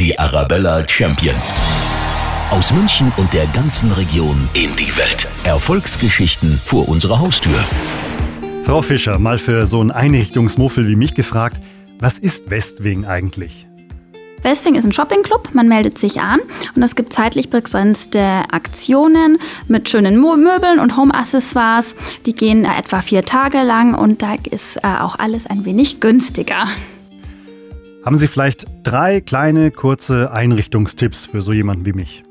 Die Arabella Champions. Aus München und der ganzen Region in die Welt. Erfolgsgeschichten vor unserer Haustür. Frau Fischer, mal für so einen Einrichtungsmuffel wie mich gefragt, was ist Westwing eigentlich? Westwing ist ein Shoppingclub, man meldet sich an und es gibt zeitlich begrenzte Aktionen mit schönen Möbeln und Home-Accessoires. Die gehen etwa vier Tage lang und da ist äh, auch alles ein wenig günstiger. Haben Sie vielleicht drei kleine, kurze Einrichtungstipps für so jemanden wie mich?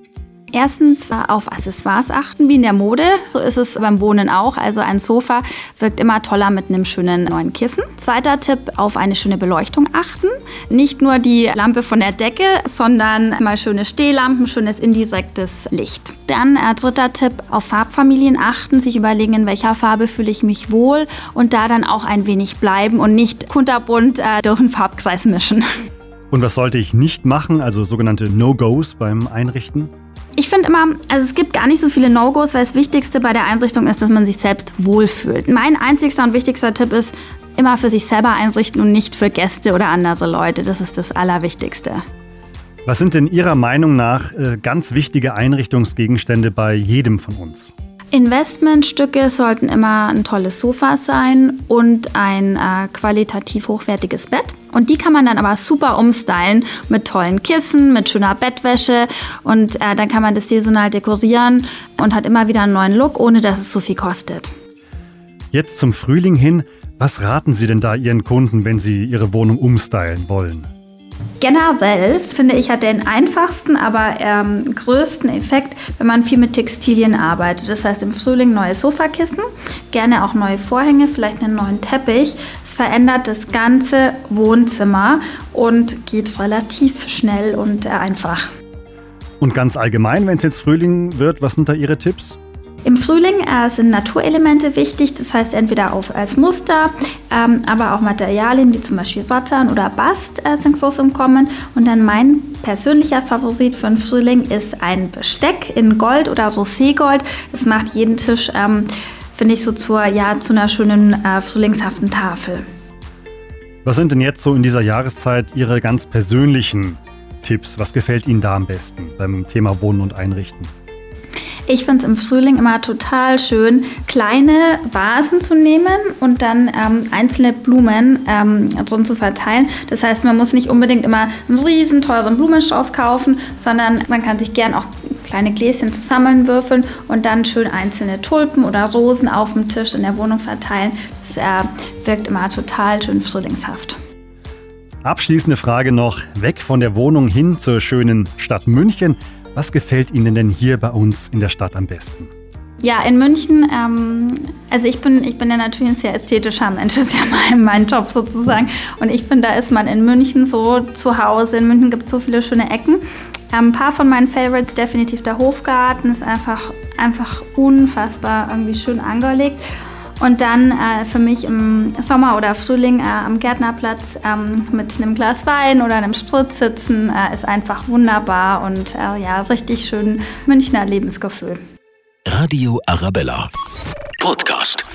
Erstens auf Accessoires achten, wie in der Mode. So ist es beim Wohnen auch. Also ein Sofa wirkt immer toller mit einem schönen neuen Kissen. Zweiter Tipp, auf eine schöne Beleuchtung achten. Nicht nur die Lampe von der Decke, sondern mal schöne Stehlampen, schönes indirektes Licht. Dann äh, dritter Tipp, auf Farbfamilien achten, sich überlegen, in welcher Farbe fühle ich mich wohl und da dann auch ein wenig bleiben und nicht kunterbunt äh, durch einen Farbkreis mischen. Und was sollte ich nicht machen, also sogenannte No-Gos beim Einrichten? Ich finde immer, also es gibt gar nicht so viele No-Gos, weil das Wichtigste bei der Einrichtung ist, dass man sich selbst wohlfühlt. Mein einzigster und wichtigster Tipp ist, immer für sich selber einrichten und nicht für Gäste oder andere Leute. Das ist das Allerwichtigste. Was sind denn Ihrer Meinung nach äh, ganz wichtige Einrichtungsgegenstände bei jedem von uns? Investmentstücke sollten immer ein tolles Sofa sein und ein äh, qualitativ hochwertiges Bett. Und die kann man dann aber super umstylen mit tollen Kissen, mit schöner Bettwäsche und äh, dann kann man das saisonal dekorieren und hat immer wieder einen neuen Look, ohne dass es so viel kostet. Jetzt zum Frühling hin, was raten Sie denn da Ihren Kunden, wenn sie ihre Wohnung umstylen wollen? Generell finde ich, hat den einfachsten, aber ähm, größten Effekt, wenn man viel mit Textilien arbeitet. Das heißt, im Frühling neue Sofakissen, gerne auch neue Vorhänge, vielleicht einen neuen Teppich. Es verändert das ganze Wohnzimmer und geht relativ schnell und äh, einfach. Und ganz allgemein, wenn es jetzt Frühling wird, was sind da Ihre Tipps? Im Frühling äh, sind Naturelemente wichtig, das heißt entweder auf, als Muster, ähm, aber auch Materialien wie zum Beispiel Satan oder Bast äh, sind groß im Kommen. Und dann mein persönlicher Favorit für den Frühling ist ein Besteck in Gold oder Roségold. Das macht jeden Tisch, ähm, finde ich, so zur, ja, zu einer schönen äh, frühlingshaften Tafel. Was sind denn jetzt so in dieser Jahreszeit Ihre ganz persönlichen Tipps? Was gefällt Ihnen da am besten beim Thema Wohnen und Einrichten? Ich finde es im Frühling immer total schön, kleine Vasen zu nehmen und dann ähm, einzelne Blumen ähm, drin zu verteilen. Das heißt, man muss nicht unbedingt immer einen riesen teuren Blumenstrauß kaufen, sondern man kann sich gern auch kleine Gläschen zusammenwürfeln und dann schön einzelne Tulpen oder Rosen auf dem Tisch in der Wohnung verteilen. Das äh, wirkt immer total schön frühlingshaft. Abschließende Frage noch, weg von der Wohnung hin zur schönen Stadt München. Was gefällt Ihnen denn hier bei uns in der Stadt am besten? Ja, in München, ähm, also ich bin, ich bin ja natürlich ein sehr ästhetischer Mensch, ist ja mein, mein Job sozusagen. Und ich finde, da ist man in München so zu Hause. In München gibt es so viele schöne Ecken. Ähm, ein paar von meinen Favorites, definitiv der Hofgarten, ist einfach, einfach unfassbar irgendwie schön angelegt. Und dann äh, für mich im Sommer oder Frühling äh, am Gärtnerplatz ähm, mit einem Glas Wein oder einem Spritz sitzen äh, ist einfach wunderbar und äh, ja, richtig schön Münchner Lebensgefühl. Radio Arabella. Podcast.